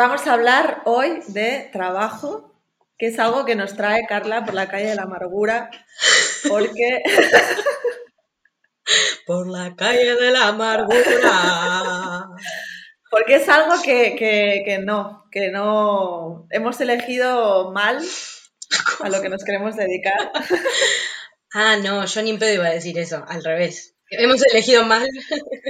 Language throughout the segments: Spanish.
Vamos a hablar hoy de trabajo, que es algo que nos trae Carla por la calle de la amargura, porque... por la calle de la amargura. Porque es algo que, que no, que no hemos elegido mal a lo que nos queremos dedicar. Ah, no, yo ni en pedo iba a decir eso, al revés. Hemos elegido mal.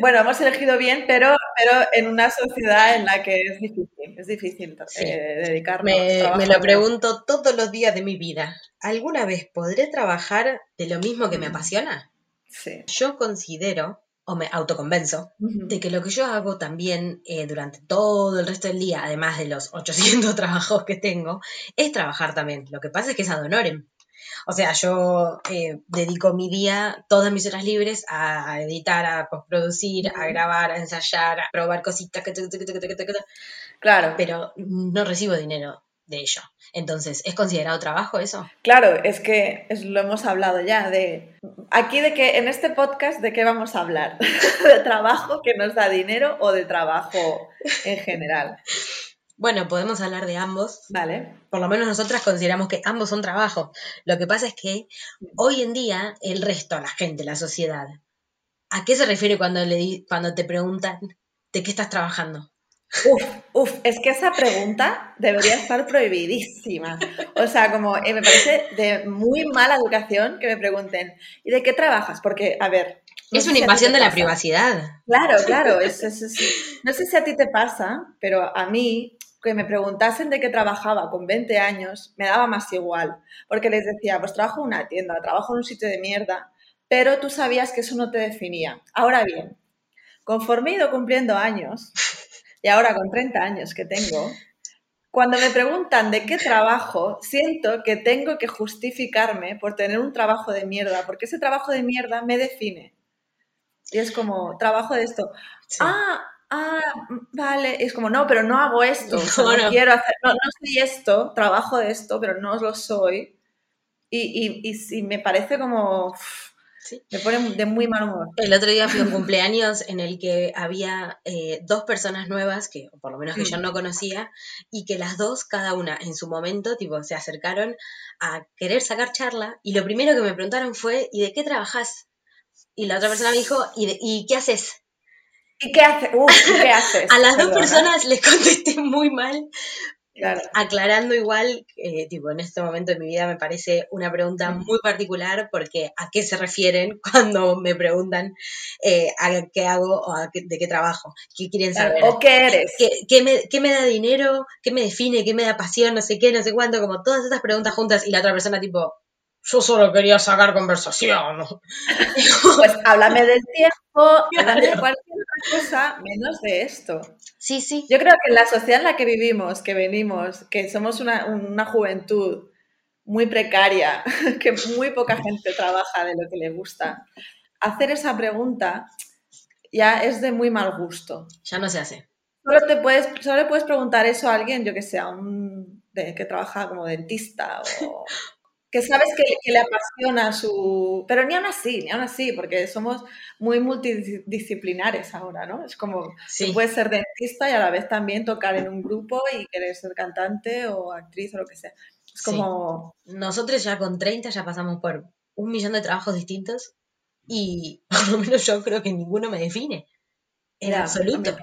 Bueno, hemos elegido bien, pero, pero en una sociedad en la que es difícil, es difícil eh, dedicarnos. Me, me lo pregunto todos los días de mi vida. ¿Alguna vez podré trabajar de lo mismo que me apasiona? Sí. Yo considero, o me autoconvenzo, de que lo que yo hago también eh, durante todo el resto del día, además de los 800 trabajos que tengo, es trabajar también. Lo que pasa es que es ad honorem. O sea, yo eh, dedico mi día, todas mis horas libres, a editar, a postproducir, a grabar, a ensayar, a probar cositas. Claro. Pero no recibo dinero de ello. Entonces, ¿es considerado trabajo eso? Claro, es que lo hemos hablado ya de... Aquí de que en este podcast, ¿de qué vamos a hablar? ¿De trabajo que nos da dinero o de trabajo en general? Bueno, podemos hablar de ambos. Vale. Por lo menos nosotras consideramos que ambos son trabajos. Lo que pasa es que hoy en día el resto, la gente, la sociedad, ¿a qué se refiere cuando, le, cuando te preguntan de qué estás trabajando? Uf, uf, es que esa pregunta debería estar prohibidísima. O sea, como eh, me parece de muy mala educación que me pregunten, ¿y de qué trabajas? Porque, a ver... es una invasión de la privacidad. Claro, claro. Es, no sé si a ti te pasa, pero a mí que me preguntasen de qué trabajaba con 20 años, me daba más igual, porque les decía, pues trabajo en una tienda, trabajo en un sitio de mierda, pero tú sabías que eso no te definía. Ahora bien, conforme he ido cumpliendo años, y ahora con 30 años que tengo, cuando me preguntan de qué trabajo, siento que tengo que justificarme por tener un trabajo de mierda, porque ese trabajo de mierda me define. Y es como, trabajo de esto. Ah, ah, vale, es como, no, pero no hago esto, no, quiero hacer, no, soy esto, trabajo de esto, pero no lo soy. Y, y, y, me parece como, me pone de muy mal humor. El otro día fui a un cumpleaños en el que había eh, dos personas nuevas, que por lo menos que yo mm. no conocía, y que las dos, cada una en su momento, tipo, se acercaron a querer sacar charla, y lo primero que me preguntaron fue, ¿y de qué trabajas? Y la otra persona me dijo, ¿y, ¿y qué haces? ¿Y qué, hace? ¿qué haces? A las dos personas les contesté muy mal, Aclarando igual, eh, tipo, en este momento de mi vida me parece una pregunta muy particular porque a qué se refieren cuando me preguntan eh, a qué hago o de qué trabajo, qué quieren saber. O qué eres. ¿Qué, me, ¿Qué, me, da dinero? ¿Qué me define? ¿Qué me da pasión? No sé qué, no sé cuánto, como todas estas preguntas juntas y la otra persona tipo, yo solo quería sacar conversación. Pues háblame del tiempo, háblame de cualquier otra cosa, menos de esto. Sí, sí. Yo creo que en la sociedad en la que vivimos, que venimos, que somos una, una juventud muy precaria, que muy poca gente trabaja de lo que le gusta, hacer esa pregunta ya es de muy mal gusto. Ya no se hace. Solo, te puedes, solo le puedes preguntar eso a alguien, yo que sé, a un de, que trabaja como dentista o, que sabes que, le apasiona su... Pero ni aún así, ni aún así, porque somos muy multidisciplinares ahora, ¿no? Es como, sí. puedes ser dentista y a la vez también tocar en un grupo y querer ser cantante o actriz o lo que sea. Es como... Nosotros ya con 30 ya pasamos por un millón de trabajos distintos y por lo menos yo creo que ninguno me define. En absoluto.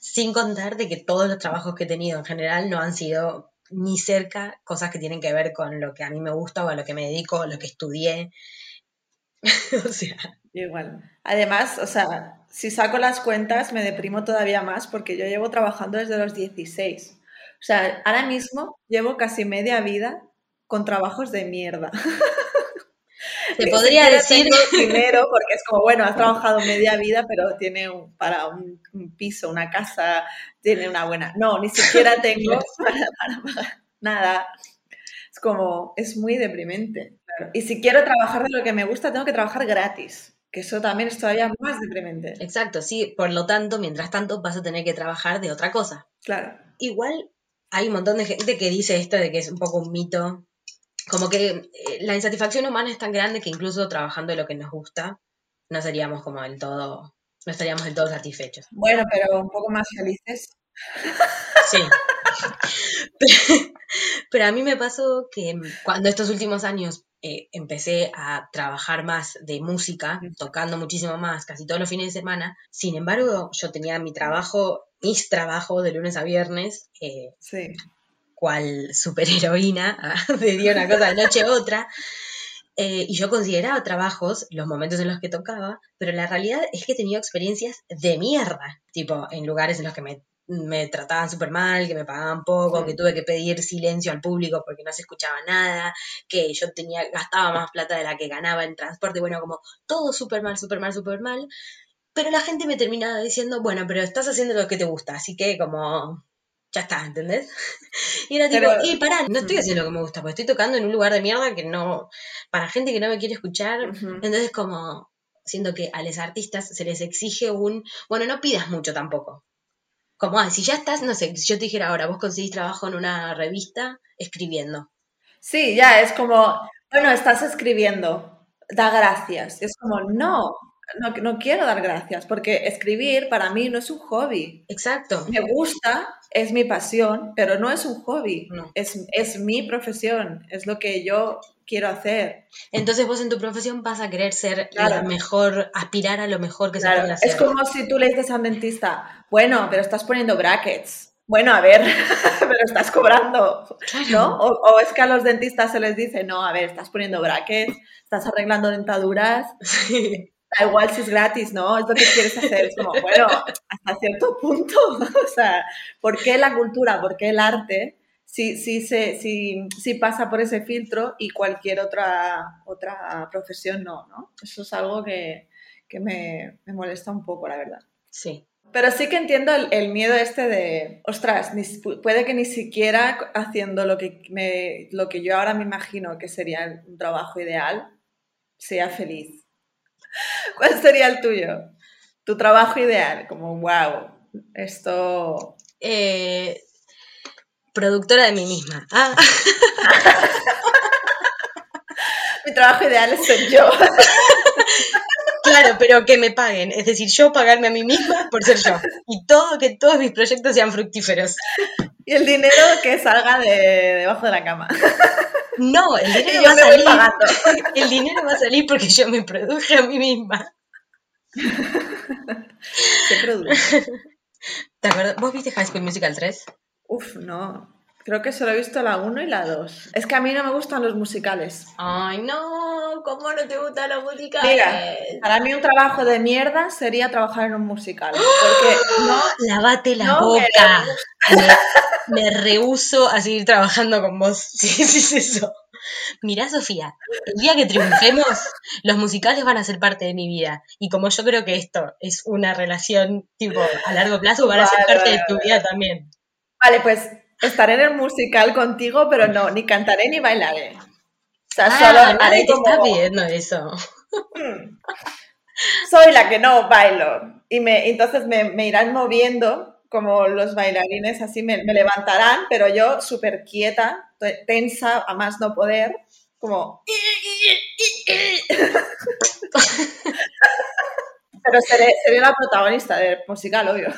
Sin contar de que todos los trabajos que he tenido en general no han sido ni cerca cosas que tienen que ver con lo que a mí me gusta o a lo que me dedico, lo que estudié. o sea. Igual. Además, o sea, si saco las cuentas me deprimo todavía más porque yo llevo trabajando desde los 16. O sea, ahora mismo llevo casi media vida con trabajos de mierda. Te podría decir dinero porque es como, bueno, has trabajado media vida, pero tiene para un, piso, una casa, tiene una buena... No, ni siquiera tengo para, nada. Es como, es muy deprimente. Y si quiero trabajar de lo que me gusta, tengo que trabajar gratis. Que eso también es todavía más deprimente. Exacto, sí. Por lo tanto, mientras tanto, vas a tener que trabajar de otra cosa. Claro. Igual hay un montón de gente que dice esto de que es un poco un mito como que eh, la insatisfacción humana es tan grande que incluso trabajando de lo que nos gusta, no seríamos como del todo, no estaríamos del todo satisfechos. Bueno, pero un poco más felices. Sí. Pero, a mí me pasó que cuando estos últimos años eh, empecé a trabajar más de música, tocando muchísimo más, casi todos los fines de semana. Sin embargo, yo tenía mi trabajo, mis trabajos de lunes a viernes, eh, sí. Cual superheroína, de día una cosa de noche otra. Eh, y yo consideraba trabajos los momentos en los que tocaba, pero la realidad es que he tenido experiencias de mierda, tipo en lugares en los que me me trataban súper mal, que me pagaban poco, que tuve que pedir silencio al público porque no se escuchaba nada, que yo tenía, gastaba más plata de la que ganaba en transporte, bueno, como todo súper mal, súper mal, súper mal. Pero la gente me terminaba diciendo, bueno, pero estás haciendo lo que te gusta, así que como, ya está, ¿entendés? Y era tipo, y pará, no estoy haciendo lo que me gusta, porque estoy tocando en un lugar de mierda que no, para gente que no me quiere escuchar, entonces como, siento que a los artistas se les exige un, bueno, no pidas mucho tampoco, como, ah, si ya estás, no sé, si yo te dijera ahora, vos conseguís trabajo en una revista escribiendo. Sí, ya, es como, bueno, estás escribiendo, da gracias. Es como, no, no, no quiero dar gracias, porque escribir para mí no es un hobby. Exacto. Me gusta, es mi pasión, pero no es un hobby, es, es mi profesión, es lo que yo quiero hacer. Entonces vos en tu profesión vas a querer ser la mejor, aspirar a lo mejor que se puede hacer. Es como si tú le dices a un dentista, bueno, pero estás poniendo brackets. Bueno, a ver, pero estás cobrando, ¿no? O, es que a los dentistas se les dice, no, a ver, estás poniendo brackets, estás arreglando dentaduras. Da igual si es gratis, ¿no? Es lo que quieres hacer. Es como, bueno, hasta cierto punto. o sea, ¿por qué la cultura? ¿Por qué el arte? sí, sí, sí, sí, pasa por ese filtro y cualquier otra, otra profesión no, ¿no? Eso es algo que, me, molesta un poco, la verdad. Sí. Pero sí que entiendo el, miedo este de, ostras, puede que ni siquiera haciendo lo que, me, lo que yo ahora me imagino que sería un trabajo ideal, sea feliz. ¿Cuál sería el tuyo? Tu trabajo ideal, como, wow, esto... Eh, productora de mí misma. Ah. Mi trabajo ideal es ser yo. Claro, pero que me paguen, es decir, yo pagarme a mí misma por ser yo. Y todo, que todos mis proyectos sean fructíferos. Y el dinero que salga de debajo de la cama. No, el dinero va a salir. El dinero va a salir porque yo me produje a mí misma. ¿Qué produce? ¿Te acuerdas? ¿Vos viste High School Musical 3? Uf, no. Creo que solo he visto la 1 y la 2. Es que a mí no me gustan los musicales. Ay, no, ¿cómo no te gustan los musicales? Mira, para mí un trabajo de mierda sería trabajar en un musical. Porque no. Lávate la boca. Me, me rehuso a seguir trabajando con vos. Sí, sí, es eso. Mirá, Sofía, el día que triunfemos, los musicales van a ser parte de mi vida. Y como yo creo que esto es una relación tipo a largo plazo, van a ser parte de tu vida también. Vale, pues estaré en el musical contigo, pero no, ni cantaré ni bailaré. O sea, ah, solo haré como... está viendo eso. Hmm. Soy la que no bailo. Y me, entonces me, irán moviendo como los bailarines, así me, levantarán, pero yo súper quieta, tensa, a más no poder, como... pero seré, seré la protagonista del musical, obvio.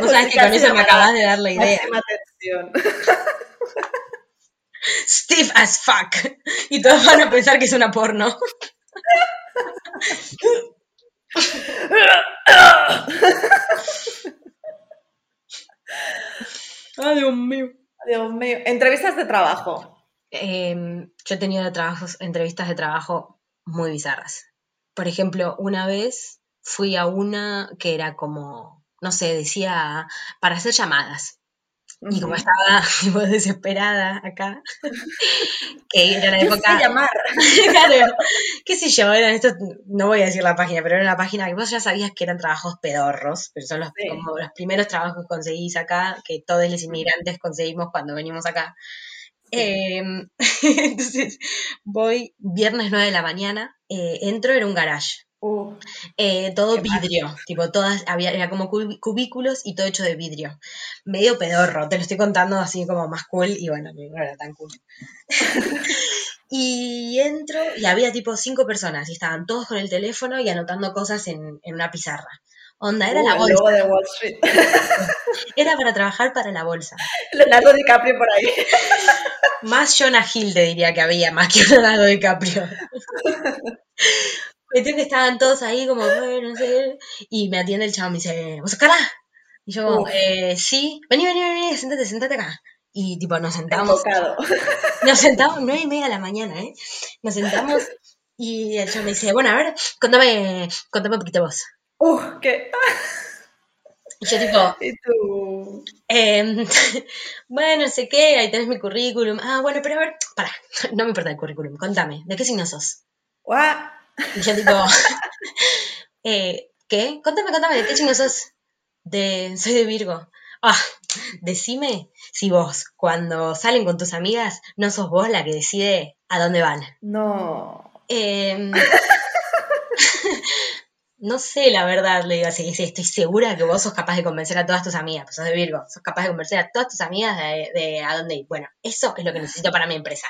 Vos sabés que con eso me acabas de dar la idea. Atención. Stiff as fuck. Y todos van a pensar que es una porno. Ay, Dios mío. Dios mío. Entrevistas de trabajo. Em, yo he tenido trabajos, entrevistas de trabajo muy bizarras. Por ejemplo, una vez fui a una que era como no sé, decía para hacer llamadas. Y como estaba tipo, desesperada acá, que era la época. llamar. claro, qué sé yo, eran estos, no voy a decir la página, pero era una página que vos ya sabías que eran trabajos pedorros, pero son los, como los primeros trabajos que conseguís acá, que todos los inmigrantes conseguimos cuando venimos acá. Em, entonces, voy viernes 9 de la mañana, eh, entro, era un garage. Uh, eh, todo vidrio, tipo, todas, había, era como cubículos y todo hecho de vidrio. Medio pedorro, te lo estoy contando así como más cool y bueno, no era tan cool. y entro y había tipo cinco personas y estaban todos con el teléfono y anotando cosas en, en una pizarra. Onda, era Uh, la el bolsa. logo de Wall Street. Era para trabajar para la bolsa. Leonardo DiCaprio por ahí. Más Jonah Hill te diría que había, más que Leonardo DiCaprio. Cuestión que estaban todos ahí como, bueno, no sé. Y me atiende el chavo y me dice, ¿vos Carla? Y yo eh, sí, vení, vení, vení, sentate, sentate acá. Y tipo, nos sentamos, Enfocado. nos sentamos, nueve y media de la mañana, ¿eh? Nos sentamos y el chavo me dice, bueno, a ver, contame, contame un poquito vos. Uf, qué. Y yo tipo, ¿Y tú? Em, bueno, no sé qué, ahí tenés mi currículum. Ah, bueno, pero a ver, para, no me importa el currículum, contame, ¿de qué signo sos? Guau. Y yo tipo, eh, ¿qué? Contame, contame, ¿de qué signo sos? De, soy de Virgo. Ah, decime si vos, cuando salen con tus amigas, no sos vos la que decide a dónde van. No. Em, no sé, la verdad, le digo así, sí, estoy segura que vos sos capaz de convencer a todas tus amigas, pues sos de Virgo, sos capaz de convencer a todas tus amigas de, de a dónde ir. Bueno, eso es lo que necesito para mi empresa.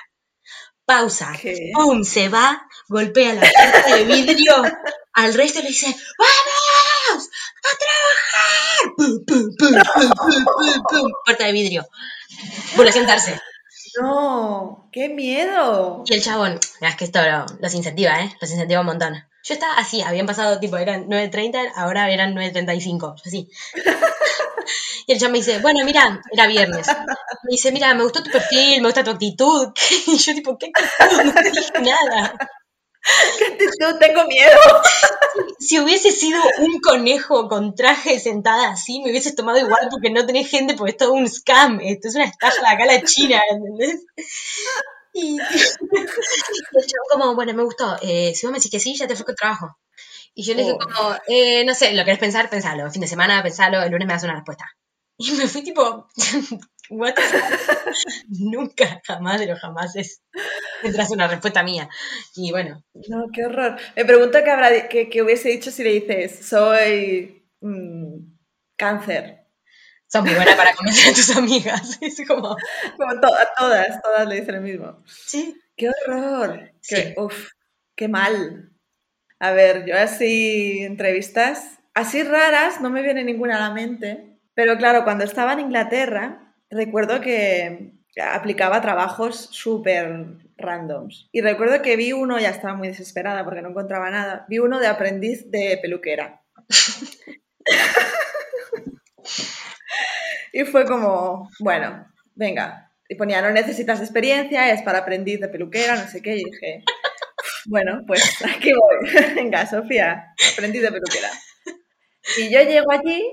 Pausa. ¿Qué? ¡Pum! Se va, golpea la puerta de vidrio, al resto le dice, ¡Vamos! ¡A trabajar! ¡Pum, pum, pum, pum, pum, pum, pum! Puerta de vidrio. Vuelve a sentarse. No. ¡Qué miedo! Y el chabón, es que esto lo- los incentiva, ¿eh? Los incentiva un montón. Yo estaba así, habían pasado, tipo, eran 9.30, ahora eran 9.35, yo así. Y el chabón me dice, bueno, mira, era viernes. Me dice, mira, me gustó tu perfil, me gusta tu actitud. Y yo tipo, ¿qué actitud? No te dije nada. ¿Qué actitud? Tengo miedo. Si hubiese sido un conejo con traje sentada así, me hubieses tomado igual porque no tenés gente, porque es todo un scam. Esto es una estafa de acá a la China, ¿entendés? Y, y el chabón como, bueno, me gustó. Eh, si vos me decís que sí, ya te ofrezco trabajo. Y yo le dije Oh. como, eh, no sé, lo querés pensar, pensalo. Fin de semana, pensalo, el lunes me das una respuesta. Y me fui tipo, what? Nunca, jamás de los jamás es tendrás una respuesta mía. Y bueno, No, qué horror. Me pregunto qué, habrá, qué, qué hubiese dicho si le dices, soy mm, cáncer. Son muy buenas para convencer a tus amigas. Es como, Como to- a todas, todas le dicen lo mismo. sí, ¡Qué horror! Sí. Qué, uf, qué mal. A ver, yo así, entrevistas, así raras, no me viene ninguna a la mente. Pero claro, cuando estaba en Inglaterra, recuerdo que aplicaba trabajos súper randoms. Y recuerdo que vi uno, ya estaba muy desesperada porque no encontraba nada, vi uno de aprendiz de peluquera. y fue como, bueno, venga. Y ponía, no necesitas experiencia, es para aprendiz de peluquera, no sé qué. Y dije, bueno, pues aquí voy. venga, Sofía, aprendiz de peluquera. Y yo llego allí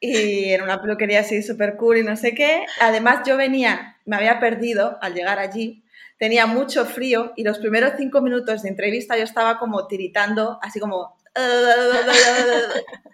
y en una peluquería así súper cool y no sé qué. Además, yo venía, me había perdido al llegar allí, tenía mucho frío y los primeros cinco minutos de entrevista yo estaba como tiritando, así como...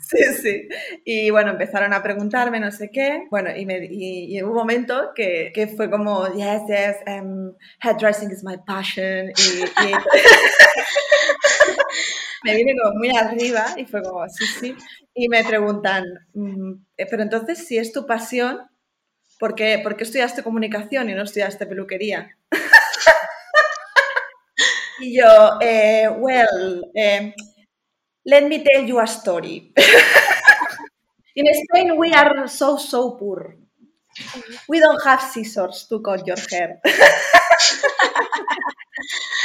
Sí, sí. Y bueno, empezaron a preguntarme no sé qué. Bueno, y, me, y, y hubo un momento que, que fue como, yes, yes, um, hairdressing is my passion. Y, me vine como muy arriba y fue como, sí, sí. Y me preguntan, mm, eh, pero entonces, si es tu pasión, ¿por qué, por qué estudiaste comunicación y no estudiaste peluquería? Y yo, eh, well, eh, let me tell you a story. In Spain, we are so, so poor. We don't have scissors to cut your hair.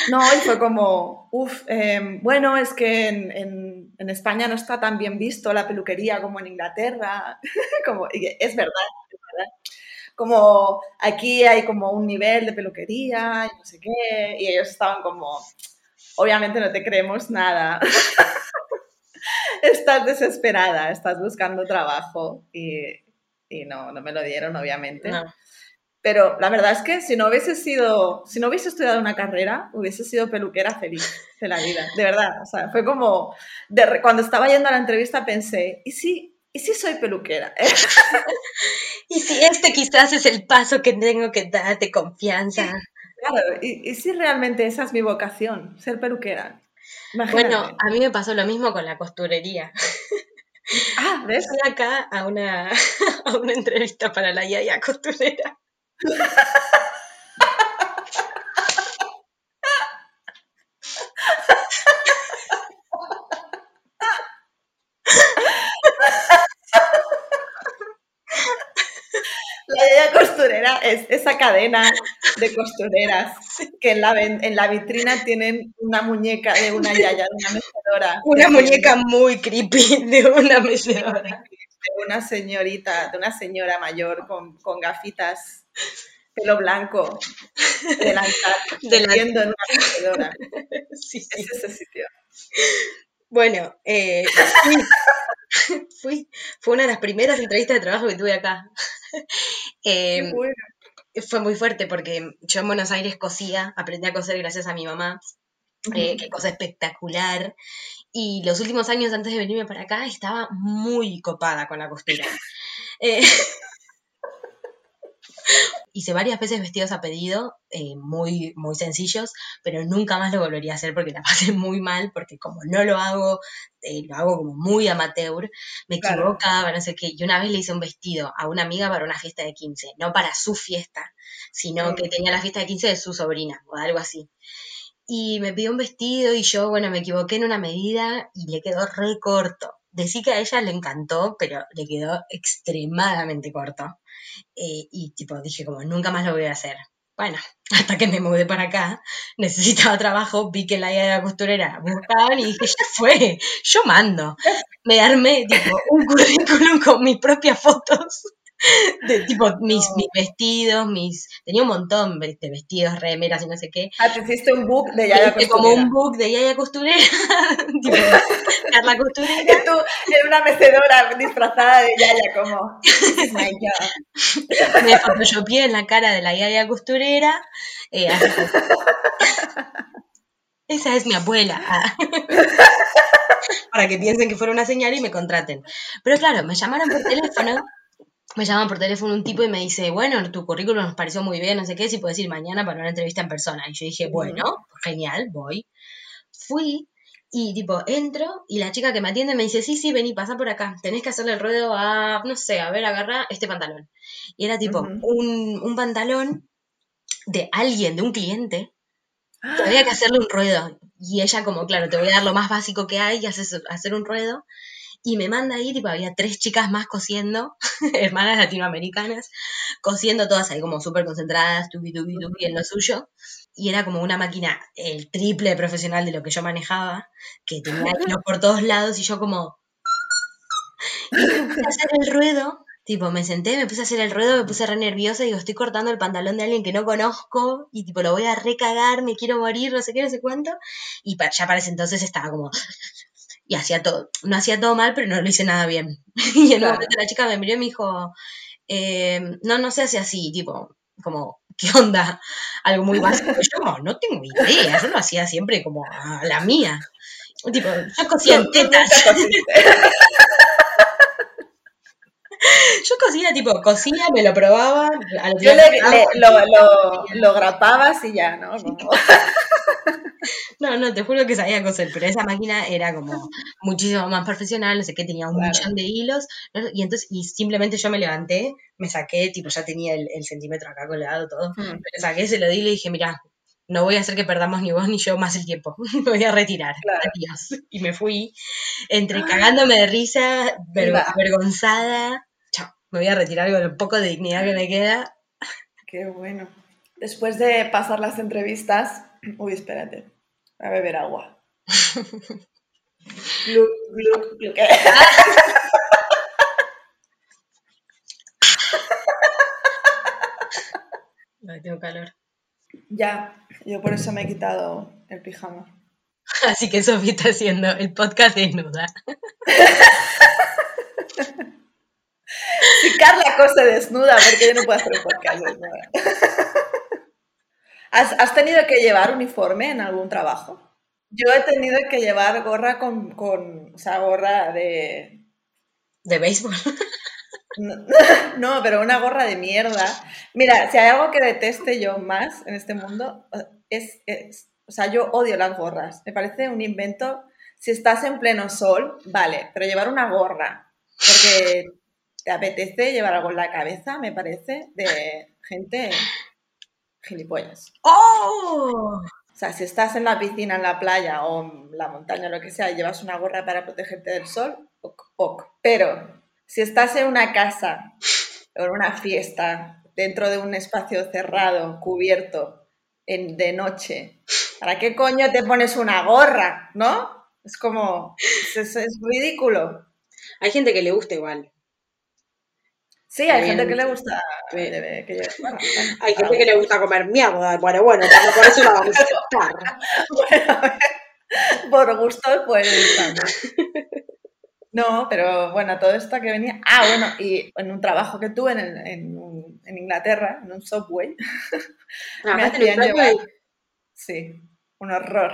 No, y fue como, uff, eh, bueno, es que en, en, en, España no está tan bien visto la peluquería como en Inglaterra. como, es verdad. Como aquí hay como un nivel de peluquería y no sé qué, y ellos estaban como, obviamente no te creemos nada. estás desesperada, estás buscando trabajo y, y, no, no me lo dieron, obviamente. No. Pero la verdad es que si no hubiese sido, si no hubiese estudiado una carrera, hubiese sido peluquera feliz de la vida, de verdad. O sea, fue como, de, cuando estaba yendo a la entrevista pensé, ¿y si, y si soy peluquera? y si este quizás es el paso que tengo que darte confianza. Claro, y, y si realmente esa es mi vocación, ser peluquera. Imagínate. Bueno, a mí me pasó lo mismo con la costurería. Ah, ¿ves? Fui acá a una, a una entrevista para la Yaya costurera. Costurera es esa cadena de costureras que en la, en la vitrina tienen una muñeca de una yaya, de una mecedora. Una muñeca muy creepy de una mecedora. De una señorita, de una señora mayor con, con gafitas, pelo blanco, delantal, en una mecedora. Sí, sí. Es ese sitio. Bueno, eh, fui, fue una de las primeras entrevistas de trabajo que tuve acá. Em, fue muy fuerte porque yo en Buenos Aires cosía, aprendí a coser gracias a mi mamá, eh, qué cosa espectacular. Y los últimos años antes de venirme para acá estaba muy copada con la costura. Hice varias veces vestidos a pedido, eh, muy, muy sencillos, pero nunca más lo volvería a hacer porque la pasé muy mal, porque como no lo hago, eh, lo hago como muy amateur, me equivocaba, no sé qué. Y una vez le hice un vestido a una amiga para una fiesta de 15, no para su fiesta, sino que tenía la fiesta de 15 de su sobrina o algo así y me pidió un vestido y yo, bueno, me equivoqué en una medida y le quedó re corto. Decí que a ella le encantó, pero le quedó extremadamente corto. Eh, y tipo, dije como, nunca más lo voy a hacer. Bueno, hasta que me mudé para acá, necesitaba trabajo, vi que la idea de la costurera buscaban y dije, ya fue, yo mando. Me armé un currículum con mis propias fotos de tipo mis, mis, vestidos, mis tenía un montón de vestidos, remeras y no sé qué. Ah, te hiciste un book de Yaya Costurera. Como un book de Yaya Costurera, tipo Carla Costurera. Y tú en una mecedora disfrazada de Yaya como my God. Me photoshopeé en la cara de la Yaya Costurera. Eh, Esa es mi abuela. Para que piensen que fuera una señal y me contraten. Pero claro, me llamaron por teléfono me llaman por teléfono un tipo y me dice, bueno, tu currículum nos pareció muy bien, no sé qué, si puedes ir mañana para una entrevista en persona. Y yo dije, bueno, genial, voy. Fui y tipo, entro y la chica que me atiende me dice, sí, sí, vení, pasa por acá, tenés que hacerle el ruedo a, no sé, a ver, agarra este pantalón. Y era tipo un, un, pantalón de alguien, de un cliente, que había que hacerle un ruedo. Y ella como, claro, te voy a dar lo más básico que hay y haces, hacer un ruedo y me manda ahí, tipo, había tres chicas más cosiendo, hermanas latinoamericanas, cosiendo todas ahí como súper concentradas, tubi, tubi, tubi en lo suyo. Y era como una máquina, el triple profesional de lo que yo manejaba, que tenía hilos por todos lados y yo como... Y me puse a hacer el ruedo, tipo, me senté, me puse a hacer el ruedo, me puse re nerviosa digo, estoy cortando el pantalón de alguien que no conozco y tipo, lo voy a recagar, me quiero morir, no sé qué, no sé cuánto. Y ya para ese entonces estaba como y hacía todo, no hacía todo mal, pero no lo hice nada bien. y en un momento la chica me miró y me dijo, eh, no, no se hace así, tipo, como, ¿qué onda? Algo muy básico. Yo no, no tengo idea, yo lo hacía siempre como a la mía. Tipo, yo cosía en tetas. Yo cocía, tipo, cocía, me lo probaba. Yo le, lo, lo, lo, grapabas y ya, ¿no? No, no, te juro que sabía coser, pero esa máquina era como muchísimo más profesional, no sé qué, tenía un millón de hilos, y entonces, y simplemente yo me levanté, me saqué, tipo, ya tenía el, centímetro acá colgado, todo, hmm. me saqué, se lo di y le dije, mira, no voy a hacer que perdamos ni vos ni yo más el tiempo, me voy a retirar, adiós. Y me fui, entre cagándome de risa, avergonzada, chao, me voy a retirar con el poco de dignidad que me queda. Qué bueno. Después de pasar las entrevistas, uy, espérate, a beber agua. No, tengo calor. Ya, yo por eso me he quitado el pijama. Así que Sofía está haciendo el podcast desnuda. Si Carla cosa desnuda, porque yo no puedo hacer el podcast desnuda. ¿Has, tenido que llevar uniforme en algún trabajo? Yo he tenido que llevar gorra con, con o sea, gorra de... ¿De béisbol? No, pero una gorra de mierda. Mira, si hay algo que deteste yo más en este mundo, es, es, o sea, yo odio las gorras. Me parece un invento. Si estás en pleno sol, vale, pero llevar una gorra, porque te apetece llevar algo en la cabeza, me parece, de gente gilipollas. ¡Oh! O sea, si estás en la piscina, en la playa o en la montaña, lo que sea, y llevas una gorra para protegerte del sol, ok, ok. Pero si estás en una casa o en una fiesta dentro de un espacio cerrado, cubierto, en, de noche. ¿Para qué coño te pones una gorra? ¿No? Es como, es, es ridículo. Hay gente que le gusta igual. Sí, hay gente que le gusta. Que, que, bueno, hay gente que le gusta comer mierda. Bueno, bueno, por eso lo vamos a aceptar. bueno, por gusto, pues No, pero bueno, todo esto que venía. Ah, bueno, y en un trabajo que tuve en, en, en Inglaterra, en un subway, me hacían llevar. Sí, un horror.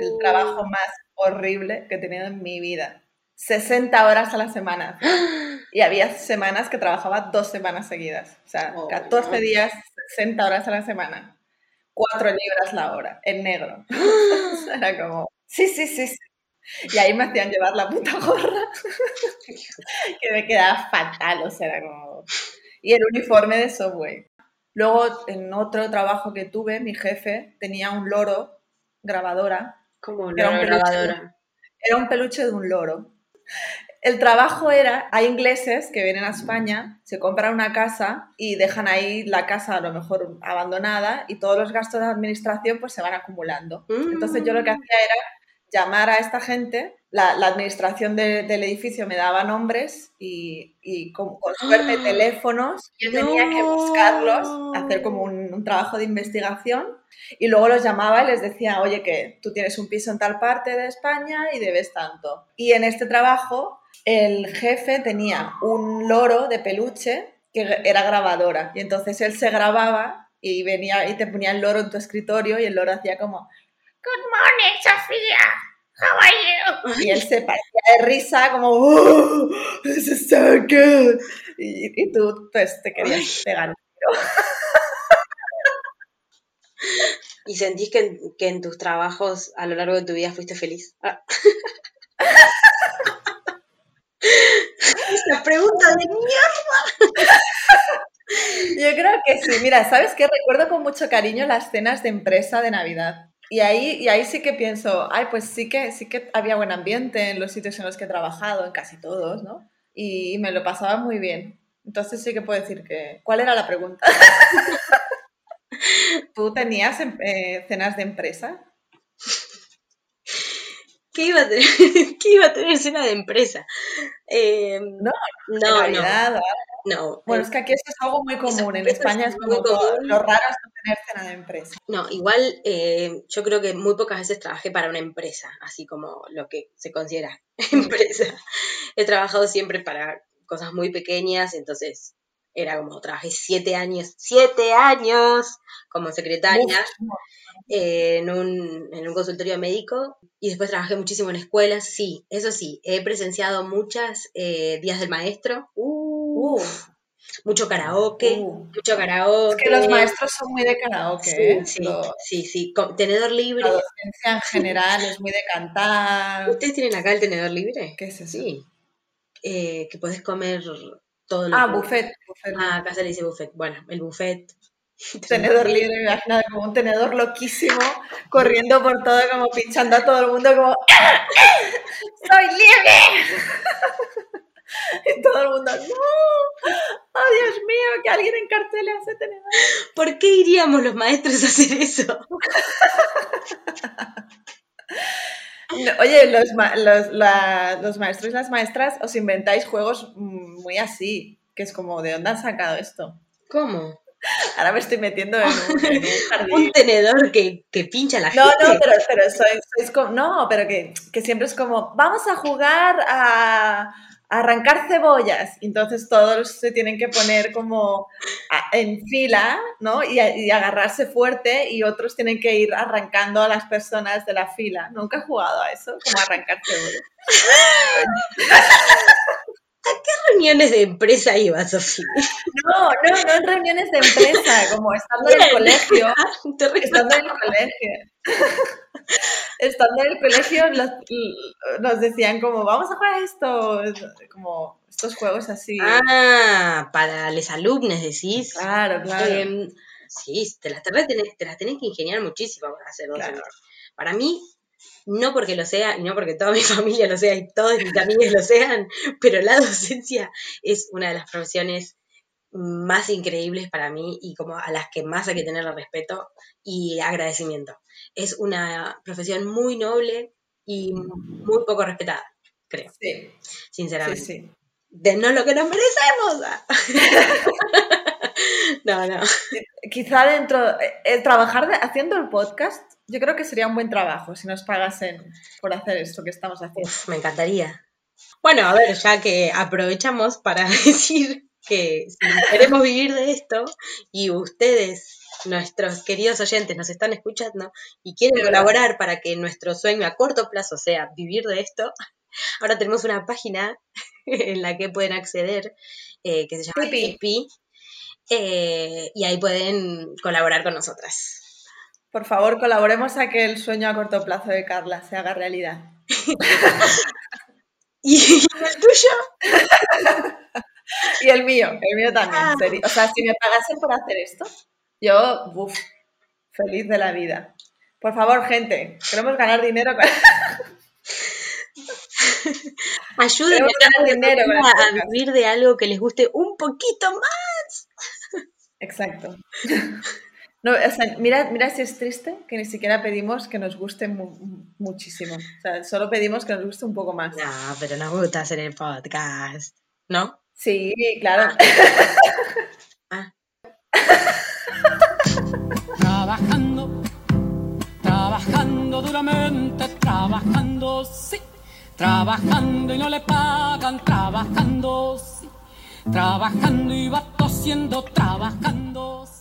El uh. trabajo más horrible que he tenido en mi vida. 60 horas a la semana. Y había semanas que trabajaba dos semanas seguidas. O sea, 14 días, 60 horas a la semana. 4 libras la hora, en negro. Era como, sí, sí, sí, sí. Y ahí me hacían llevar la puta gorra, que me quedaba fatal, o sea, era como... Y el uniforme de Subway. Luego, en otro trabajo que tuve, mi jefe tenía un loro grabadora. ¿Cómo un loro grabadora? Era un peluche de un loro. El trabajo era, hay ingleses que vienen a España, se compran una casa y dejan ahí la casa a lo mejor abandonada y todos los gastos de administración pues se van acumulando. Entonces yo lo que mm. hacía era llamar a esta gente, la, administración del edificio me daba nombres y, con, suerte teléfonos, yo tenía que buscarlos, hacer como un, trabajo de investigación y luego los llamaba y les decía, oye, que tú tienes un piso en tal parte de España y debes tanto. Y en este trabajo el jefe tenía un loro de peluche que era grabadora y entonces él se grababa y venía y te ponía el loro en tu escritorio y el loro hacía como Good morning, Sofía. How are you? Y él se partía de risa como, oh, this is so good. Y, tú pues, te querías pegar un tiro. ¿Y sentís que, que, en tus trabajos a lo largo de tu vida fuiste feliz? Ah. Esa pregunta de mierda. Yo creo que sí. Mira, ¿sabes qué? Recuerdo con mucho cariño las cenas de empresa de Navidad. Y ahí, y ahí sí que pienso, ay, pues sí que, sí que había buen ambiente en los sitios en los que he trabajado, en casi todos, ¿no? Y me lo pasaba muy bien. Entonces sí que puedo decir que... ¿Cuál era la pregunta? ¿Tú tenías em, eh, cenas de empresa? ¿Qué iba a tener, ¿Qué iba a tener cena de empresa? Eh, no, no, no. No. Bueno, es que aquí eso es algo muy común. En España es, como lo raro es no tener cena de empresa. No, igual eh, yo creo que muy pocas veces trabajé para una empresa, así como lo que se considera empresa. He trabajado siempre para cosas muy pequeñas, entonces era como trabajé siete años, siete años como secretaria en, un, en, un, consultorio médico y después trabajé muchísimo en escuelas. Sí, eso sí, he presenciado muchas eh, días del maestro. mucho karaoke, uh. mucho karaoke. Es que los maestros son muy de karaoke, sí, ¿eh? Sí, sí, sí, tenedor libre. La docencia en general es muy de cantar. ¿Ustedes tienen acá el tenedor libre? ¿Qué es eso? Sí. Eh, que podés comer todo lo Ah, buffet, buffet. Ah, acá se le dice buffet. Bueno, el buffet tenedor libre, me imagino como un tenedor loquísimo, corriendo por todo, como pinchando a todo el mundo, como ¡Soy libre! y todo el mundo, ¡No! ¡Oh, Dios mío! Que alguien encarcele a ese tenedor. ¿Por qué iríamos los maestros a hacer eso? Oye, los, los, los maestros y las maestras os inventáis juegos muy así, que es como, ¿de dónde han sacado esto? ¿Cómo? Ahora me estoy metiendo en un, tenedor que, que, pincha la no, gente. No, pero, pero sois, como, no, pero que, que, siempre es como, vamos a jugar a, arrancar cebollas. Entonces todos se tienen que poner como en fila, ¿no? Y, y, agarrarse fuerte y otros tienen que ir arrancando a las personas de la fila. Nunca he jugado a eso, como arrancar cebollas. ¿A qué reuniones de empresa ibas, Sofía? No, no, no en reuniones de empresa, como estando en el colegio. Estando en el colegio. Estando en el colegio nos decían como, vamos a jugar esto, como estos juegos así. Ah, para los alumnos decís. Claro, claro. Em, sí, te las, tenés, te las tenés que ingeniar muchísimo para hacerlo. Para mí, no porque lo sea y no porque toda mi familia lo sea y todos mis amigos lo sean, pero la docencia es una de las profesiones más increíbles para mí y como a las que más hay que tener respeto y agradecimiento. Es una profesión muy noble y muy poco respetada, creo. Sí. Sinceramente. Sí, sí. De no lo que nos merecemos. no, no. Quizá dentro, eh, eh, trabajar haciendo el podcast, yo creo que sería un buen trabajo si nos pagasen por hacer esto que estamos haciendo. me encantaría. Bueno, a ver, ya que aprovechamos para decir que si queremos vivir de esto y ustedes, nuestros queridos oyentes, nos están escuchando y quieren colaborar para que nuestro sueño a corto plazo sea vivir de esto, ahora tenemos una página en la que pueden acceder eh, que se llama Tipeee eh, y ahí pueden colaborar con nosotras. Por favor, colaboremos a que el sueño a corto plazo de Carla se haga realidad. ¿Y el tuyo? Y el mío, el mío también. Ah. O sea, si me pagasen por hacer esto, yo, uff, feliz de la vida. Por favor, gente, queremos ganar dinero. Ayúdenme a ganar dinero a vivir de algo que les guste un poquito más. Exacto. No, o sea, mira, mira si es triste que ni siquiera pedimos que nos guste muchísimo. O sea, solo pedimos que nos guste un poco más. No, pero nos gusta hacer el podcast, ¿no? Sí, claro. Ah. trabajando, trabajando duramente, trabajando, sí. Trabajando y no le pagan, trabajando, sí. Trabajando y va tosiendo, trabajando, sí.